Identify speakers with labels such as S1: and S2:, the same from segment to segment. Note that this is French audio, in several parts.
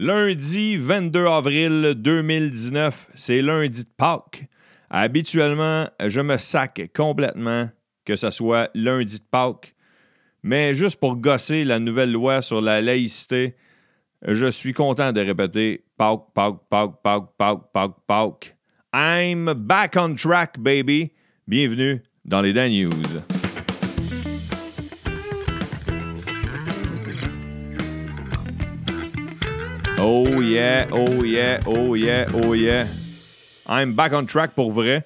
S1: Lundi 22 avril 2019, c'est lundi de Pâques. Habituellement, je me sac complètement que ce soit lundi de Pâques. Mais juste pour gosser la nouvelle loi sur la laïcité, je suis content de répéter Pâques, Pâques, Pâques, Pâques, Pâques, Pâques, Pâques. I'm back on track, baby. Bienvenue dans les Dan News. Oh yeah, oh yeah, oh yeah, oh yeah. I'm back on track pour vrai.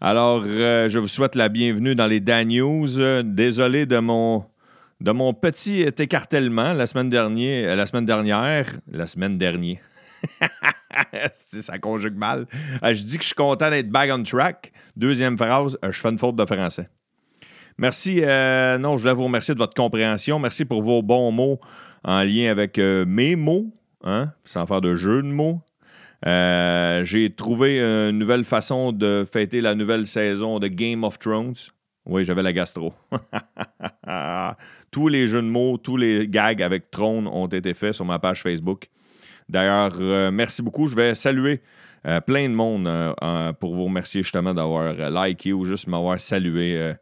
S1: Alors, euh, je vous souhaite la bienvenue dans les Dan News. Désolé de mon, de mon petit écartèlement la semaine dernière. Euh, la semaine dernière. La semaine dernière. ça conjugue mal. Euh, je dis que je suis content d'être back on track. Deuxième phrase, je fais une faute de français. Merci. non, je voulais vous remercier de votre compréhension. Merci pour vos bons mots en lien avec mes mots hein, sans faire de jeu de mots. Euh, j'ai trouvé une nouvelle façon de fêter la nouvelle saison de Game of Thrones. Oui, j'avais la gastro. tous les jeux de mots, tous les gags avec Trône ont été faits sur ma page Facebook. D'ailleurs, euh, merci beaucoup. Je vais saluer euh, plein de monde pour vous remercier justement d'avoir liké ou juste m'avoir salué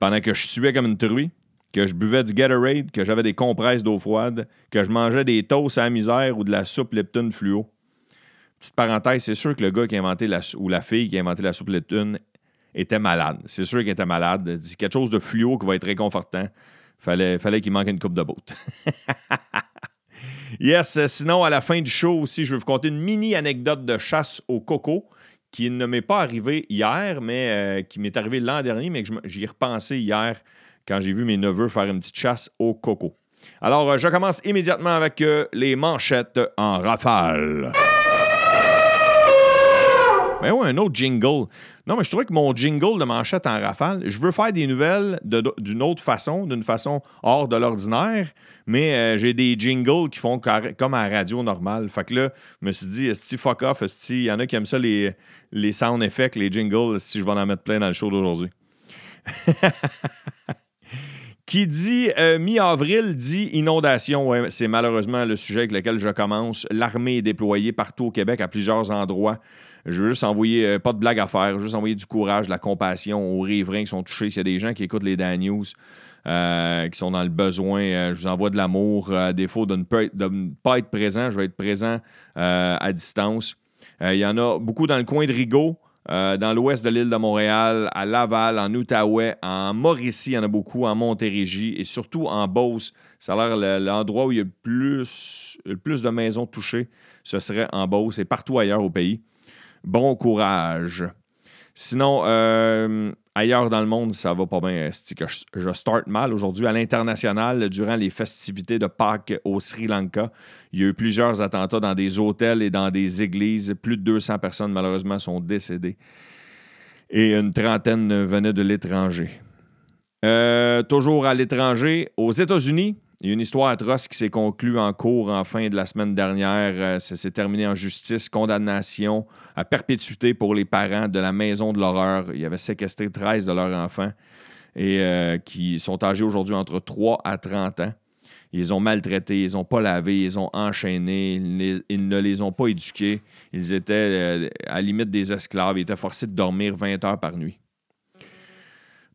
S1: pendant que je suais comme une truie que je buvais du Gatorade, que j'avais des compresses d'eau froide, que je mangeais des toasts à la misère ou de la soupe Leptune fluo. Petite parenthèse, c'est sûr que le gars qui a inventé la ou la fille qui a inventé la soupe Leptune était malade. C'est sûr qu'il était malade. C'est quelque chose de fluo qui va être réconfortant. Fallait, fallait qu'il manque une coupe de botte. yes, sinon, à la fin du show aussi, je vais vous conter une mini anecdote de chasse au coco qui ne m'est pas arrivée hier, mais euh, qui m'est arrivée l'an dernier, mais que j'y ai repensé hier quand j'ai vu mes neveux faire une petite chasse au coco. Alors, euh, je commence immédiatement avec euh, les manchettes en rafale. Mais ben ouais, un autre jingle. Non, mais je trouvais que mon jingle de manchette en rafale, je veux faire des nouvelles d'une autre façon, d'une façon hors de l'ordinaire, mais euh, j'ai des jingles qui font comme à la radio normale. Fait que là, je me suis dit, est-ce fuck off, il y en a qui aiment ça, les, les sound effects, les jingles, si je vais en mettre plein dans le show d'aujourd'hui. Qui dit euh, mi-avril dit inondation. c'est malheureusement le sujet avec lequel je commence. L'armée est déployée partout au Québec à plusieurs endroits. Je veux juste envoyer, euh, pas de blague à faire, juste envoyer du courage, de la compassion aux riverains qui sont touchés. S'il y a des gens qui écoutent les Dan News, euh, qui sont dans le besoin, je vous envoie de l'amour. à défaut de ne, pas être présent, je vais être présent à distance. Il y en a beaucoup dans le coin de Rigaud. Euh, dans l'ouest de l'île de Montréal, à Laval, en Outaouais, en Mauricie, il y en a beaucoup, en Montérégie et surtout en Beauce. Ça a l'air l'endroit où il y a le plus, de maisons touchées, ce serait en Beauce et partout ailleurs au pays. Bon courage. Sinon, euh, ailleurs dans le monde, ça va pas bien. Je, start mal aujourd'hui. À l'international, durant les festivités de Pâques au Sri Lanka, il y a eu plusieurs attentats dans des hôtels et dans des églises. Plus de 200 personnes, malheureusement, sont décédées. Et une trentaine venaient de l'étranger. Euh, toujours à l'étranger, aux États-Unis, il y a une histoire atroce qui s'est conclue en cours en fin de la semaine dernière. Euh, ça s'est terminé en justice, condamnation à perpétuité pour les parents de la maison de l'horreur. Il y avait séquestré 13 de leurs enfants et euh, qui sont âgés aujourd'hui entre 3 à 30 ans. Ils ont maltraité, ils n'ont pas lavé, ils ont enchaîné, ils, ne les ont pas éduqués. Ils étaient euh, à la limite des esclaves, ils étaient forcés de dormir 20 heures par nuit.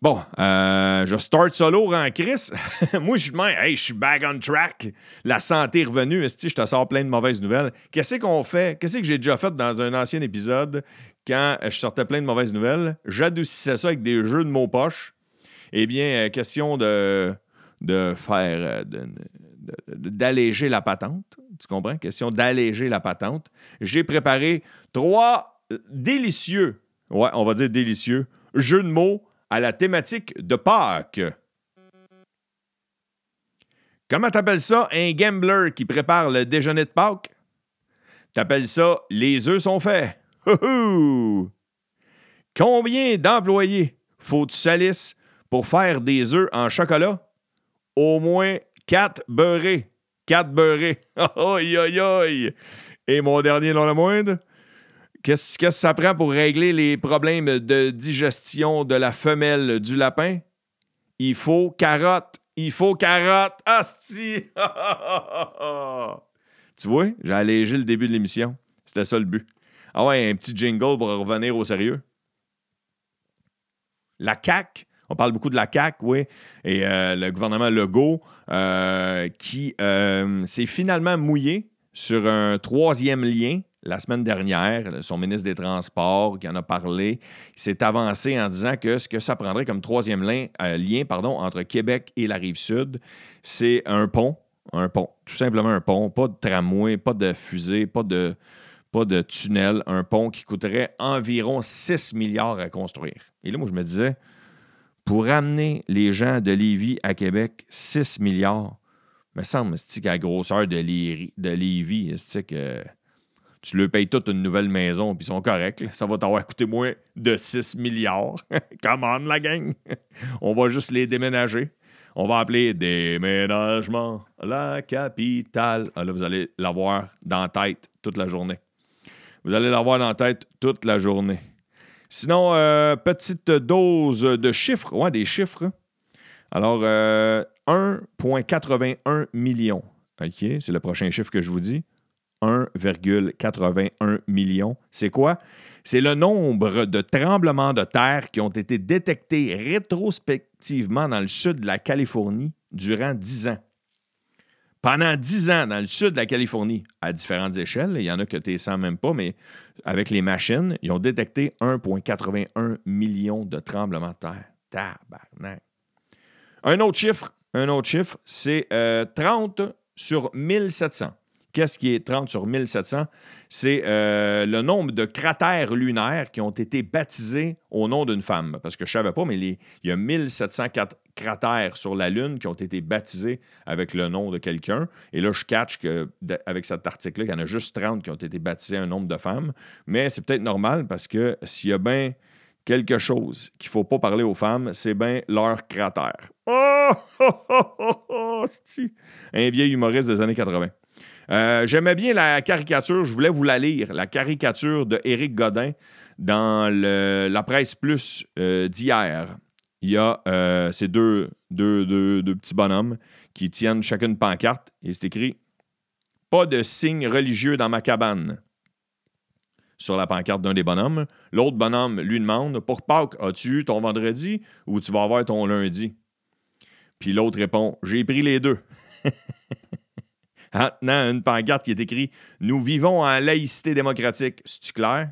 S1: Bon, euh, je start solo en Chris. Moi, je dis, hey, je suis back on track. La santé est revenue. je te sors plein de mauvaises nouvelles. Qu'est-ce qu'on fait? Qu'est-ce que j'ai déjà fait dans un ancien épisode quand je sortais plein de mauvaises nouvelles? J'adoucissais ça avec des jeux de mots poches. Eh bien, euh, question de, de faire. Euh, d'alléger la patente. Tu comprends? Question d'alléger la patente. J'ai préparé trois délicieux, ouais, on va dire délicieux, jeux de mots à la thématique de Pâques. Comment t'appelles ça un gambler qui prépare le déjeuner de Pâques? T'appelles ça les œufs sont faits. Combien d'employés faut-tu salisses pour faire des œufs en chocolat? Au moins quatre beurrés. Quatre beurrés. Aïe, aïe, aïe. Et mon dernier, non le moindre, Qu'est-ce que ça prend pour régler les problèmes de digestion de la femelle du lapin? Il faut carotte. Il faut carotte. Asti! Tu vois, j'ai allégé le début de l'émission. C'était ça le but. Ah ouais, un petit jingle pour revenir au sérieux. La CAC, on parle beaucoup de la CAC, oui, et euh, le gouvernement Legault euh, qui euh, s'est finalement mouillé sur un troisième lien la semaine dernière. Son ministre des Transports qui en a parlé, s'est avancé en disant que ce que ça prendrait comme troisième lien, lien entre Québec et la rive sud, c'est un pont. Un pont, tout simplement un pont, pas de tramway, pas de fusée, pas de, de tunnel, un pont qui coûterait environ 6 milliards à construire. Et là, moi, je me disais, pour amener les gens de Lévis à Québec, 6 milliards, me semble qu'à la grosseur de, Lévis, c'est que tu leur payes toute une nouvelle maison, puis ils sont corrects. Ça va t'avoir coûté moins de 6 milliards. Come on, la gang! On va juste les déménager. On va appeler déménagement la capitale. Ah, là, vous allez l'avoir dans la tête toute la journée. Vous allez l'avoir dans la tête toute la journée. Sinon, euh, petite dose de chiffres. Ouais, des chiffres. Alors, 1,81 euh, million. OK, c'est le prochain chiffre que je vous dis. 1,81 million. C'est quoi? C'est le nombre de tremblements de terre qui ont été détectés rétrospectivement dans le sud de la Californie durant 10 ans. Pendant 10 ans, dans le sud de la Californie, à différentes échelles, il y en a que tu ne sens même pas, mais avec les machines, ils ont détecté 1,81 million de tremblements de terre. Tabarnak. Un autre chiffre, un autre chiffre, c'est 30 euh, sur 1700. Qu'est-ce qui est 30 sur 1700? C'est euh, le nombre de cratères lunaires qui ont été baptisés au nom d'une femme. Parce que je ne savais pas, mais il y a 1700 cratères sur la Lune qui ont été baptisés avec le nom de quelqu'un. Et là, je catch qu'avec cet article-là, qu'il y en a juste 30 qui ont été baptisés un nombre de femmes. Mais c'est peut-être normal parce que s'il y a bien quelque chose qu'il ne faut pas parler aux femmes, c'est bien leur cratère. Oh! Un vieil humoriste des années 80. Euh, j'aimais bien la caricature, je voulais vous la lire, la caricature de Éric Godin dans la presse plus euh, d'hier. Il y a euh, ces deux, deux, petits bonhommes qui tiennent chacune pancarte et c'est écrit Pas de signe religieux dans ma cabane sur la pancarte d'un des bonhommes. L'autre bonhomme lui demande Pour Pâques, as-tu eu ton vendredi ou tu vas avoir ton lundi Puis l'autre répond J'ai pris les deux. Maintenant, une pancarte qui est écrit Nous vivons en laïcité démocratique. C'est-tu clair?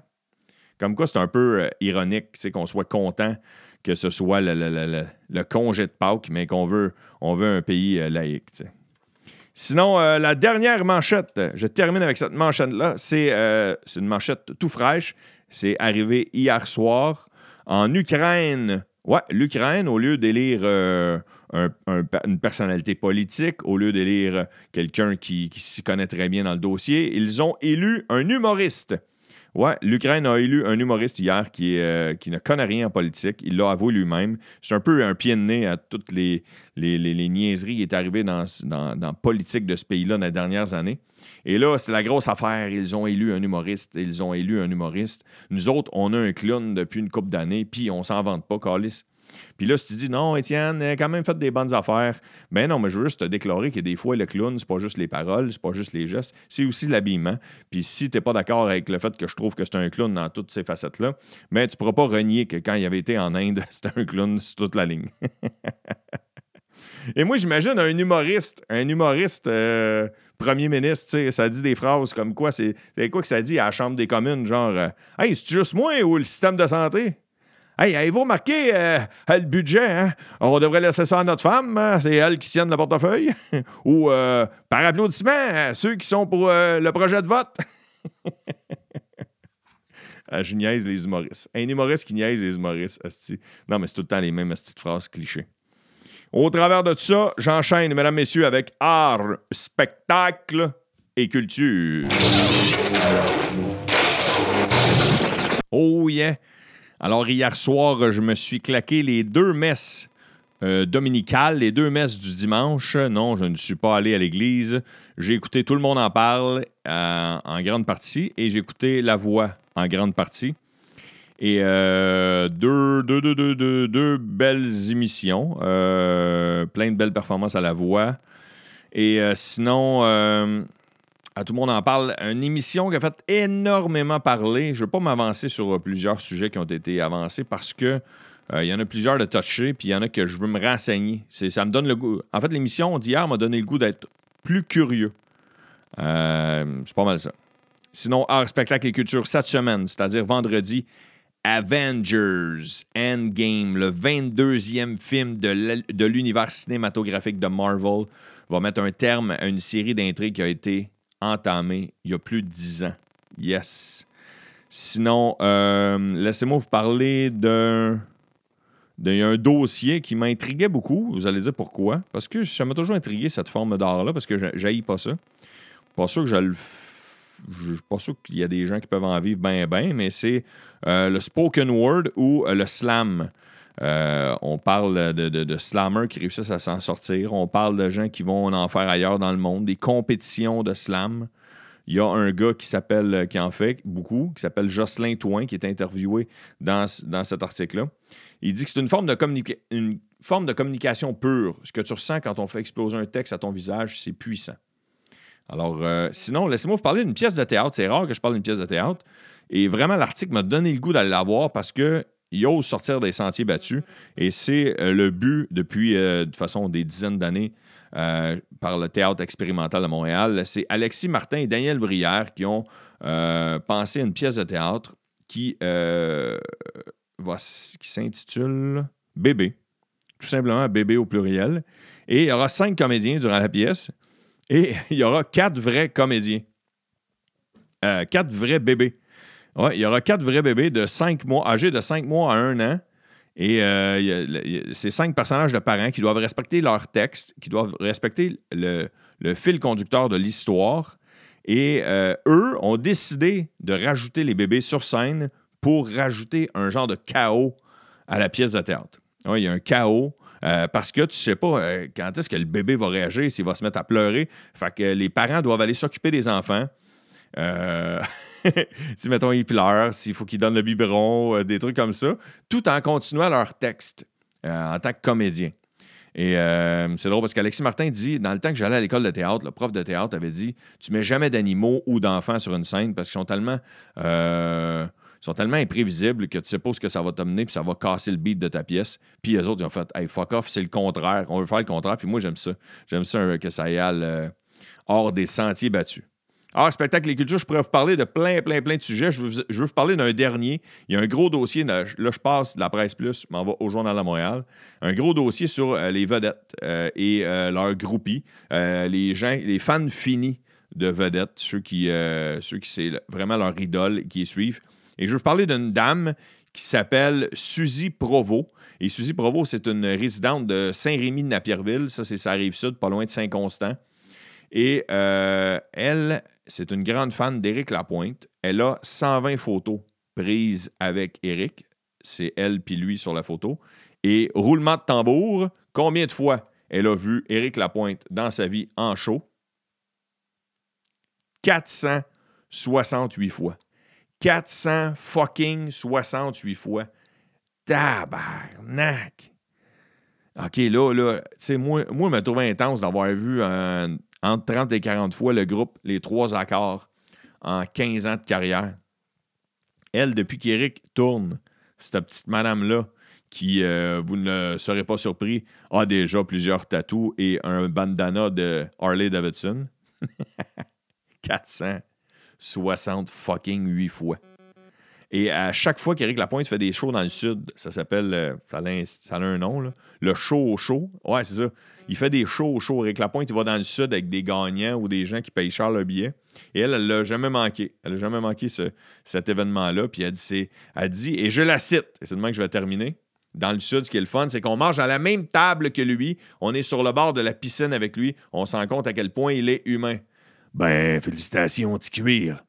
S1: Comme quoi, c'est un peu euh, ironique qu'on soit content que ce soit le, congé de Pâques, mais qu'on veut, un pays euh, laïque. Sinon, euh, la dernière manchette, je termine avec cette manchette-là. C'est une manchette tout fraîche. C'est arrivé hier soir en Ukraine. Ouais, l'Ukraine, au lieu d'élire une personnalité politique, au lieu d'élire quelqu'un qui, s'y connaît très bien dans le dossier, ils ont élu un humoriste. Ouais, l'Ukraine a élu un humoriste hier qui, euh, qui ne connaît rien en politique. Il l'a avoué lui-même. C'est un peu un pied de nez à toutes les, les, niaiseries qui est arrivé dans, dans, la politique de ce pays-là dans les dernières années. Et là, c'est la grosse affaire. Ils ont élu un humoriste. Ils ont élu un humoriste. Nous autres, on a un clown depuis une couple d'années, puis on s'en vante pas, Carlis. Puis là, si tu dis non, Étienne, a quand même fait des bonnes affaires, ben non, mais je veux juste te déclarer que des fois, le clown, c'est pas juste les paroles, c'est pas juste les gestes, c'est aussi l'habillement. Puis si tu n'es pas d'accord avec le fait que je trouve que c'est un clown dans toutes ces facettes-là, ben tu pourras pas renier que quand il avait été en Inde, c'était un clown sur toute la ligne. Et moi, j'imagine un humoriste, un humoriste euh, premier ministre, ça dit des phrases comme quoi, c'est quoi que ça dit à la Chambre des communes, genre euh, Hey, c'est juste moi ou le système de santé? Hey, avez-vous remarqué euh, le budget? Hein? On devrait laisser ça à notre femme. Hein? C'est elle qui tienne le portefeuille? Ou euh, par applaudissement, ceux qui sont pour euh, le projet de vote? ah, je niaise les humoristes. Un humoriste qui niaise les humoristes. Non, mais c'est tout le temps les mêmes petites phrases clichés. Au travers de ça, j'enchaîne, mesdames, messieurs, avec art, spectacle et culture. Oh yeah! Alors, hier soir, je me suis claqué les deux messes euh, dominicales, les deux messes du dimanche. Non, je ne suis pas allé à l'église. J'ai écouté Tout le monde en parle euh, en grande partie et j'ai écouté La Voix en grande partie. Et euh, deux, deux, belles émissions, plein de belles performances à La Voix. Et sinon, À tout le monde en parle. Une émission qui a fait énormément parler. Je ne veux pas m'avancer sur plusieurs sujets qui ont été avancés parce que il y en a plusieurs de toucher, puis il y en a que je veux me renseigner. Ça me donne le goût. En fait, l'émission d'hier m'a donné le goût d'être plus curieux. c'est pas mal ça. Sinon, art, spectacle et culture cette semaine, c'est-à-dire vendredi, Avengers Endgame, le 22e film de l'univers cinématographique de Marvel, va mettre un terme à une série d'intrigues qui a été entamée il y a plus de 10 ans. Yes. Sinon, euh, laissez-moi vous parler d'un dossier qui m'intriguait beaucoup. Vous allez dire pourquoi? Parce que ça m'a toujours intrigué cette forme d'art-là, parce que je pas ça. Pas sûr que je le je suis pas sûr qu'il y a des gens qui peuvent en vivre bien, bien, mais c'est euh, le spoken word ou euh, le slam. Euh, on parle de, de, slammers qui réussissent à s'en sortir. On parle de gens qui vont en faire ailleurs dans le monde, des compétitions de slam. Il y a un gars qui s'appelle, qui en fait beaucoup, qui s'appelle Jocelyn Toin, qui est interviewé dans, dans cet article-là. Il dit que c'est une forme de une forme de communication pure. Ce que tu ressens quand on fait exploser un texte à ton visage, c'est puissant. Alors, euh, sinon, laissez-moi vous parler d'une pièce de théâtre. C'est rare que je parle d'une pièce de théâtre. Et vraiment, l'article m'a donné le goût d'aller la voir parce qu'il ose sortir des sentiers battus. Et c'est euh, le but depuis, euh, de façon, des dizaines d'années par le Théâtre expérimental de Montréal. C'est Alexis Martin et Daniel Brière qui ont pensé une pièce de théâtre qui, qui s'intitule Bébé. Tout simplement Bébé au pluriel. Et il y aura cinq comédiens durant la pièce. Et il y aura quatre vrais comédiens. Euh, quatre vrais bébés. Il y aura quatre vrais bébés de cinq mois, âgés de cinq mois à un an. Et euh, c'est cinq personnages de parents qui doivent respecter leur texte, qui doivent respecter le, fil conducteur de l'histoire. Et euh, eux ont décidé de rajouter les bébés sur scène pour rajouter un genre de chaos à la pièce de théâtre. Il y a un chaos euh, parce que tu sais pas euh, quand est-ce que le bébé va réagir, s'il va se mettre à pleurer. Fait que les parents doivent aller s'occuper des enfants. Euh, si, mettons, ils pleurent, s'il faut qu'ils donnent le biberon, des trucs comme ça, tout en continuant leur texte en tant que comédien. Et c'est drôle parce qu'Alexis Martin dit, dans le temps que j'allais à l'école de théâtre, le prof de théâtre avait dit, tu mets jamais d'animaux ou d'enfants sur une scène parce qu'ils sont tellement sont tellement imprévisibles que tu sais pas ce que ça va t'amener, puis ça va casser le beat de ta pièce. Puis les autres, ils ont fait Hey, fuck off, c'est le contraire. On veut faire le contraire. Puis moi, j'aime ça. J'aime ça euh, que ça aille euh, hors des sentiers battus. Alors, spectacle et culture, je pourrais vous parler de plein, plein, plein de sujets. Je veux, vous parler d'un dernier. Il y a un gros dossier, là, je passe de la presse plus, je m'en vais au Journal de Montréal. Un gros dossier sur euh, les vedettes et leurs groupies, les gens, les fans finis de vedettes, ceux qui, ceux qui c'est vraiment leur idole qui les suivent. Et je veux vous parler d'une dame qui s'appelle Suzy Provo. Et Suzy Provo, c'est une résidente de Saint-Rémy de Napierville. Ça, c'est sa rive sud, pas loin de Saint-Constant. Et euh, elle, c'est une grande fan d'Éric Lapointe. Elle a 120 photos prises avec Éric. C'est elle puis lui sur la photo. Et roulement de tambour, combien de fois elle a vu Éric Lapointe dans sa vie en show? 468 fois. 400 fucking 68 fois. Tabarnak! OK, là, là, tu sais, moi, moi, je me trouve intense d'avoir vu entre 30 et 40 fois le groupe Les Trois Accords en 15 ans de carrière. Elle, depuis qu'Éric tourne, cette petite madame-là, qui, euh, vous ne serez pas surpris, a déjà plusieurs tatous et un bandana de Harley Davidson. 400 60 fucking 8 fois. Et à chaque fois qu'Éric Lapointe fait des shows dans le Sud, ça s'appelle, euh, ça, a un nom, le show au show. Ouais, c'est ça. Il fait des shows au show. Éric Lapointe, il va dans le Sud avec des gagnants ou des gens qui payent cher le billet. Et elle, elle l'a jamais manqué. Elle n'a jamais manqué cet événement-là. Puis elle dit, dit, et je la cite, et c'est demain que je vais terminer. Dans le Sud, ce qui est le fun, c'est qu'on mange à la même table que lui. On est sur le bord de la piscine avec lui. On se rend compte à quel point il est humain. Ben, félicitations, petit cuir.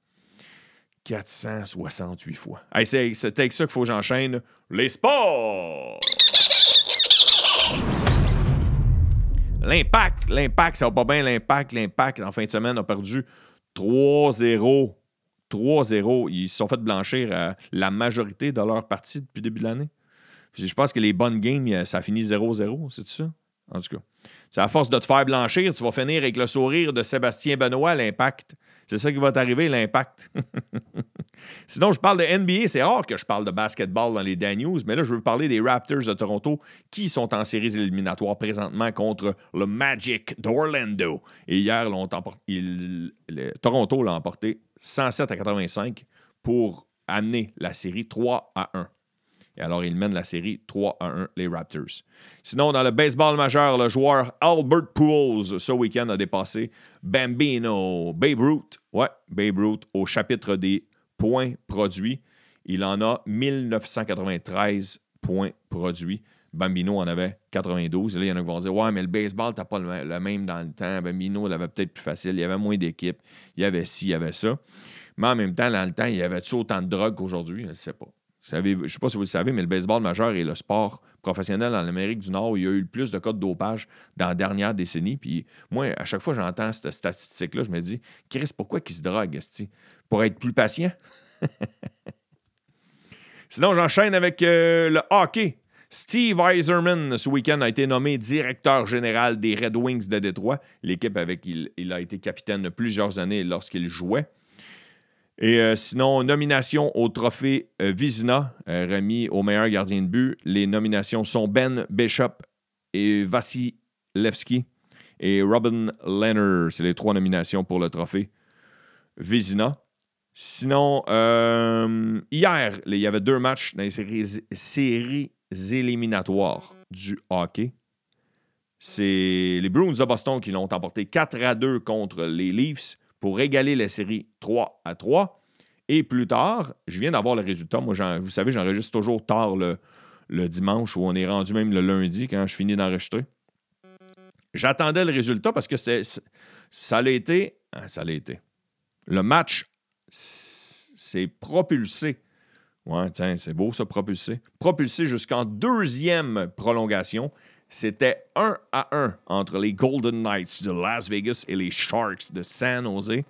S1: 468 fois. C'est avec ça qu'il faut que j'enchaîne. Les sports! L'impact, l'impact, ça va pas bien, l'impact, l'impact, en fin de semaine, a perdu 3-0. 3-0. Ils se sont fait blanchir la majorité de leur partie depuis le début de l'année. Je pense que les bonnes games, ça finit 0-0, c'est ça? En tout cas. C'est à force de te faire blanchir, tu vas finir avec le sourire de Sébastien Benoît, l'impact. C'est ça qui va t'arriver, l'impact. Sinon, je parle de NBA. C'est rare que je parle de basketball dans les Dan News, mais là, je veux parler des Raptors de Toronto qui sont en séries éliminatoires présentement contre le Magic d'Orlando. Et hier, Toronto l'a emporté 107 à 85 pour amener la série 3 à 1. Et alors, ils mènent la série 3 à 1, les Raptors. Sinon, dans le baseball majeur, le joueur Albert Pujols, ce week-end, a dépassé Bambino, Babe Ruth. Ouais, Babe Ruth au chapitre des points produits. Il en a 1993 points produits. Bambino en avait 92. Et là, il y en a qui vont dire Ouais, mais le baseball, t'as pas le, même dans le temps. Bambino l'avait peut-être plus facile. Il y avait moins d'équipes. Il y avait ci, il y avait ça. Mais en même temps, dans le temps, il y avait-tu autant de drogue qu'aujourd'hui? Je ne sais pas. Je ne sais pas si vous le savez, mais le baseball majeur est le sport professionnel en Amérique du Nord où il y a eu le plus de cas de dopage dans la dernière décennie. Puis moi, à chaque fois que j'entends cette statistique-là, je me dis Chris, pourquoi qu'il se drogue Pour être plus patient? Sinon, j'enchaîne avec euh, le hockey. Steve Eiserman, ce week-end, a été nommé directeur général des Red Wings de Détroit, l'équipe avec qui il, a été capitaine plusieurs années lorsqu'il jouait. Et euh, sinon, nomination au trophée euh, Vizina, euh, remis au meilleur gardien de but. Les nominations sont Ben Bishop et Vasilevski et Robin Leonard. C'est les trois nominations pour le trophée Vizina. Sinon, hier, il y avait deux matchs dans les séries, éliminatoires du hockey. C'est les Bruins de Boston qui l'ont emporté 4 à 2 contre les Leafs pour égaler la série 3 à 3. Et plus tard, je viens d'avoir le résultat. Moi, vous savez, j'enregistre toujours tard le, dimanche ou on est rendu même le lundi quand je finis d'enregistrer. J'attendais le résultat parce que ça l'a été. Hein, ça l'a été. Le match s'est propulsé. Ouais, tiens, c'est beau ça, propulsé. Propulsé jusqu'en deuxième prolongation. C'était 1 à 1 entre les Golden Knights de Las Vegas et les Sharks de San Jose.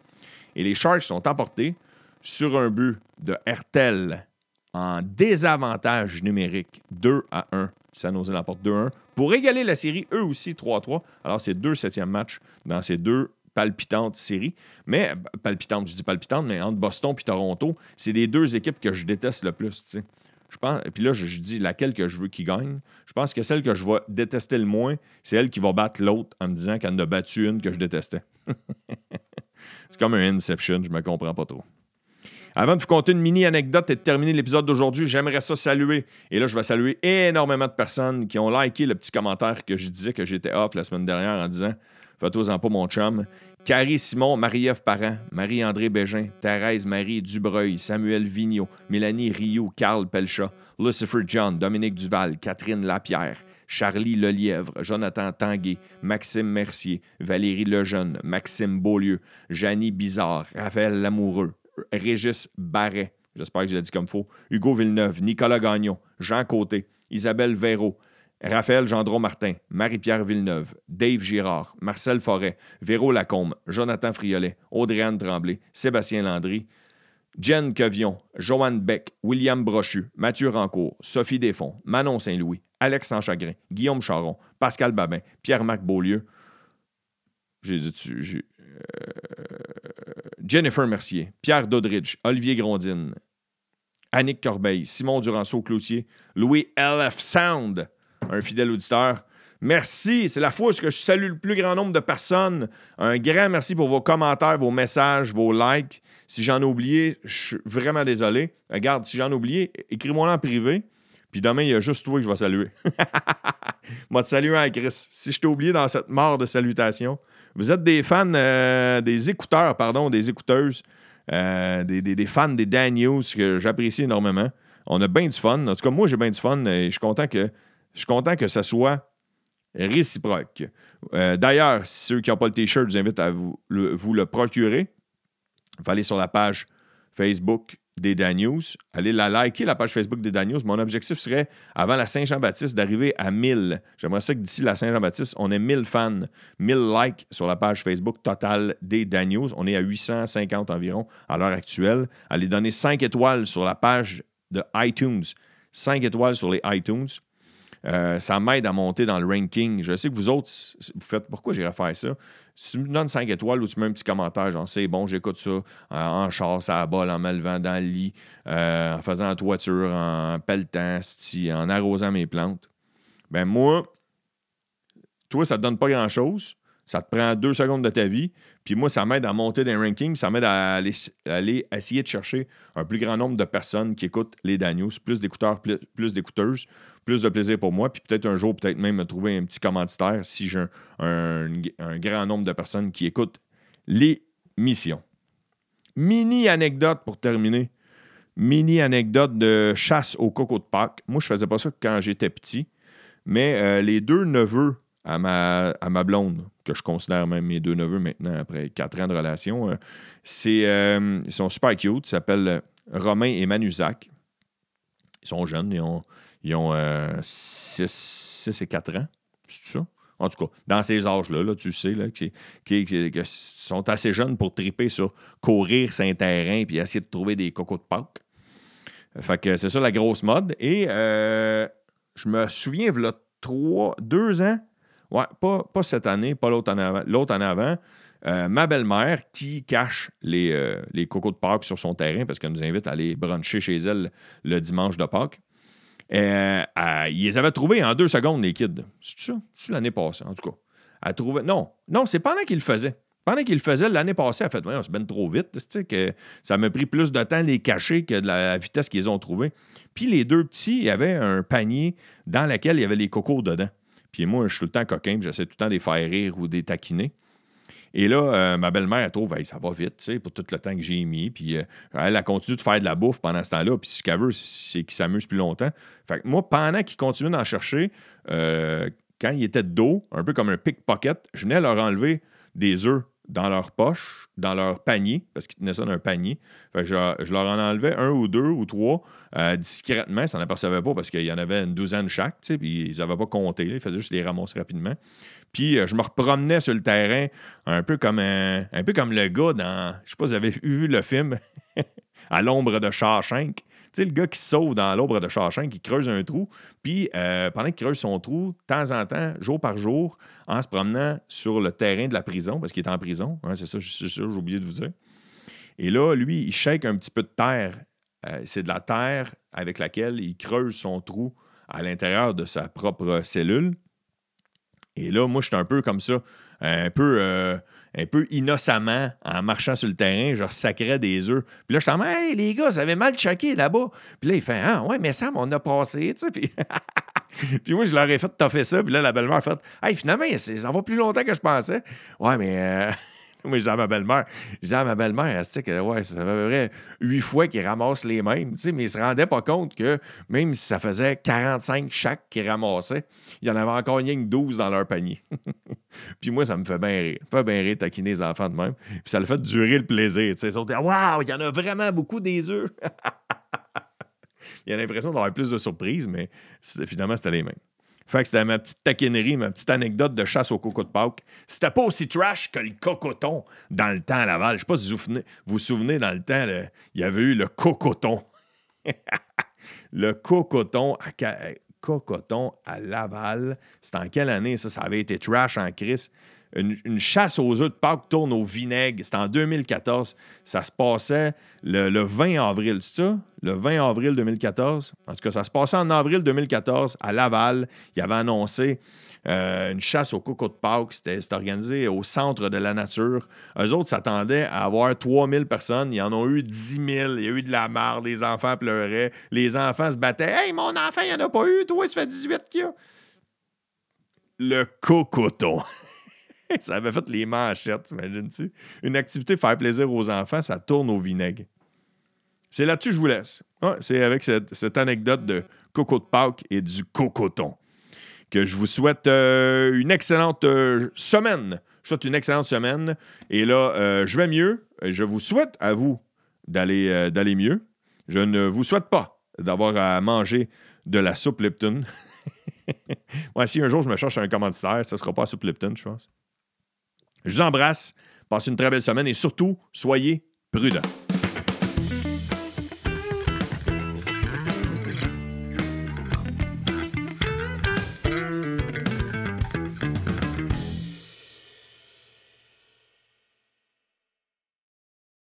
S1: Et les Sharks sont emportés sur un but de Hertel en désavantage numérique 2 à 1. San Jose l'emporte 2 à 1 pour égaler la série, eux aussi 3 à 3. Alors, c'est deux septièmes matchs dans ces deux palpitantes séries. Mais, palpitantes, je dis palpitantes, mais entre Boston et Toronto, c'est les deux équipes que je déteste le plus. Je pense, et puis là, je, dis laquelle que je veux qui gagne. Je pense que celle que je vais détester le moins, c'est elle qui va battre l'autre en me disant qu'elle en a battu une que je détestais. c'est comme un Inception, je me comprends pas trop. Avant de vous conter une mini anecdote et de terminer l'épisode d'aujourd'hui, j'aimerais ça saluer. Et là, je vais saluer énormément de personnes qui ont liké le petit commentaire que je disais que j'étais off la semaine dernière en disant Faites-en pas mon chum. Carrie Simon, Marie-Ève Parent, Marie-André Bégin, Thérèse Marie Dubreuil, Samuel Vigneault, Mélanie Rioux, Carl Pelchat, Lucifer John, Dominique Duval, Catherine Lapierre, Charlie Lelièvre, Jonathan Tanguay, Maxime Mercier, Valérie Lejeune, Maxime Beaulieu, Janie Bizarre, Raphaël Lamoureux, Régis Barret, j'espère que je l'ai dit comme faux, Hugo Villeneuve, Nicolas Gagnon, Jean Côté, Isabelle Véraud, Raphaël Gendron-Martin, Marie-Pierre Villeneuve, Dave Girard, Marcel Forêt, Véro Lacombe, Jonathan Friolet, Audrey-Anne Tremblay, Sébastien Landry, Jen Quevion, Joanne Beck, William Brochu, Mathieu Rancourt, Sophie Desfonds, Manon Saint-Louis, Alex Sanchagrin, Guillaume Charon, Pascal Babin, Pierre-Marc Beaulieu, euh, Jennifer Mercier, Pierre Dodridge, Olivier Grondine, Annick Corbeil, Simon Duranceau-Cloutier, Louis L.F. Sound, un fidèle auditeur. Merci, c'est la fois où je salue le plus grand nombre de personnes. Un grand merci pour vos commentaires, vos messages, vos likes. Si j'en ai oublié, je suis vraiment désolé. Regarde, si j'en ai oublié, écris-moi en privé. Puis demain, il y a juste toi que je vais saluer. Moi, te saluer à Chris. Si je t'ai oublié dans cette mort de salutations, vous êtes des fans, euh, des écouteurs, pardon, des écouteuses, euh, des, fans des Dan News que j'apprécie énormément. On a bien du fun. En tout cas, moi, j'ai bien du fun et je suis content que je suis content que ça soit réciproque. Euh, d'ailleurs, ceux qui n'ont pas le T-shirt, je vous invite à vous le, procurer. Vous allez sur la page Facebook des News. Allez la liker, la page Facebook des News. Mon objectif serait, avant la Saint-Jean-Baptiste, d'arriver à 1000. J'aimerais ça que d'ici la Saint-Jean-Baptiste, on ait 1000 fans, 1000 likes sur la page Facebook totale des News. On est à 850 environ à l'heure actuelle. Allez donner 5 étoiles sur la page de iTunes. 5 étoiles sur les iTunes. Euh, ça m'aide à monter dans le ranking. Je sais que vous autres, vous faites pourquoi j'irais faire ça? Si tu me donnes 5 étoiles ou tu mets un petit commentaire, genre c'est bon, j'écoute ça en, chasse à la balle, en me levant dans le lit, euh, en faisant la toiture, en pelletant, en arrosant mes plantes. Ben moi, toi, ça te donne pas grand-chose. Ça te prend deux secondes de ta vie. Puis moi, ça m'aide à monter des rankings. Ça m'aide à aller, essayer de chercher un plus grand nombre de personnes qui écoutent les Daniels, plus d'écouteurs, plus, d'écouteuses, plus de plaisir pour moi. Puis peut-être un jour, peut-être même me trouver un petit commanditaire si j'ai un, grand nombre de personnes qui écoutent les missions. Mini anecdote pour terminer. Mini anecdote de chasse au coco de Pâques. Moi, je faisais pas ça quand j'étais petit. Mais euh, les deux neveux à ma, à ma blonde, que je considère même mes deux neveux maintenant après quatre ans de relation. Euh, c'est, euh, ils sont super cute. Ils s'appellent Romain et Manuzac. Ils sont jeunes. Ils ont, ils ont 6, euh, et 4 ans. C'est ça? En tout cas, dans ces âges-là, là, tu sais, là, qui, sont assez jeunes pour triper sur courir un terrain puis essayer de trouver des cocos de Pâques. Fait que c'est ça la grosse mode. Et je me souviens, il y a trois, deux ans, Ouais, pas, cette année, pas l'autre année avant. L'autre avant, euh, ma belle-mère qui cache les, euh, les cocos de Pâques sur son terrain parce qu'elle nous invite à aller bruncher chez elle le dimanche de Pâques. Euh, ils les avaient trouvés en deux secondes, les kids. C'est ça? C'est l'année passée, en tout cas. Elle trouvait... Non, non, c'est pendant qu'ils le faisaient. Pendant qu'ils le faisaient l'année passée, elle a fait c'est bien trop vite. Que ça m'a pris plus de temps de les cacher que de la vitesse qu'ils ont trouvé. Puis les deux petits, il y avait un panier dans lequel il y avait les cocos dedans. Puis moi, je suis tout le temps coquin, j'essaie tout le temps de les faire rire ou de les taquiner. Et là, euh, ma belle-mère, elle trouve, ça va vite, tu sais, pour tout le temps que j'ai mis. Puis euh, elle a continué de faire de la bouffe pendant ce temps-là. Puis ce qu'elle veut, c'est qu'il s'amuse plus longtemps. Fait que moi, pendant qu'il continue d'en chercher, euh, quand il était de dos, un peu comme un pickpocket, je venais leur enlever des œufs dans leur poche, dans leur panier, parce qu'ils tenaient ça dans un panier. Fait je, leur en enlevais un ou deux ou trois euh, discrètement, ils s'en apercevaient pas parce qu'il y en avait une douzaine chaque, puis ils n'avaient pas compté, ils faisaient juste les ramasser rapidement. Puis euh, je me repromenais sur le terrain un peu comme un, un peu comme le gars dans, je sais pas si vous avez vu le film à l'ombre de Shawshank. Sais, le gars qui sauve dans l'ombre de Chachin, qui creuse un trou, puis euh, pendant qu'il creuse son trou, de temps en temps, jour par jour, en se promenant sur le terrain de la prison, parce qu'il est en prison, hein, c'est ça, j'ai oublié de vous dire. Et là, lui, il shake un petit peu de terre. Euh, c'est de la terre avec laquelle il creuse son trou à l'intérieur de sa propre cellule. Et là, moi, je suis un peu comme ça, un peu euh, un peu innocemment, en marchant sur le terrain, je sacrais des œufs. Puis là, je suis hey, les gars, ça avait mal choqué là-bas. Puis là, il fait, ah, ouais, mais Sam, on a passé, tu sais. Puis, puis moi, je leur ai fait fait ça. Puis là, la belle-mère a fait, hey, finalement, ça va plus longtemps que je pensais. Ouais, mais. Euh, moi, à ma belle-mère, à ma belle-mère, que ouais, ça fait vrai huit fois qu'il ramasse les mêmes, tu sais, mais il se rendait pas compte que même si ça faisait 45 chaque qu'ils ramassaient, il y en avait encore rien que 12 dans leur panier. puis moi, ça me fait bien rire. Ça fait bien rire taquiner les enfants de même. Puis ça le fait durer le plaisir, tu sais. Ils sont waouh, il y en a vraiment beaucoup des œufs. il a l'impression d'avoir plus de surprises, mais finalement, c'était les mêmes. Fait que c'était ma petite taquinerie, ma petite anecdote de chasse au coco de Pâques. C'était pas aussi trash que le cocoton dans le temps à Laval. Je sais pas si vous souvenez, vous, souvenez dans le temps, il y avait eu le cocoton. le cocoton à, cocoton à Laval. C'était en quelle année ça? Ça avait été trash en crise une, chasse aux œufs de Pâques tourne au vinaigre. C'était en 2014. Ça se passait le, 20 avril, c'est ça? Le 20 avril 2014. En tout cas, ça se passait en avril 2014 à Laval. Il avait annoncé euh, une chasse au coco de Pâques. C'était organisé au centre de la nature. Eux autres s'attendaient à avoir 3000 personnes. Ils en ont eu 10 000. Il y a eu de la marre. Les enfants pleuraient. Les enfants se battaient. Hey, mon enfant, il n'y en a pas eu. Toi, ça fait 18 qu'il y a. Le cocoton. ça avait fait les manchettes, t'imagines-tu? Une activité faire plaisir aux enfants, ça tourne au vinaigre. C'est là-dessus que je vous laisse. c'est avec cette, anecdote de coco de Pâques et du cocoton que je vous souhaite euh, une excellente euh, semaine. Je souhaite une excellente semaine. Et là, euh, je vais mieux. Je vous souhaite à vous d'aller, mieux. Je ne vous souhaite pas d'avoir à manger de la soupe Lipton. Moi, si un jour je me cherche un commanditaire, ce ne sera pas la soupe Lipton, je pense. Je vous embrasse. Passez une très belle semaine et surtout, soyez prudents.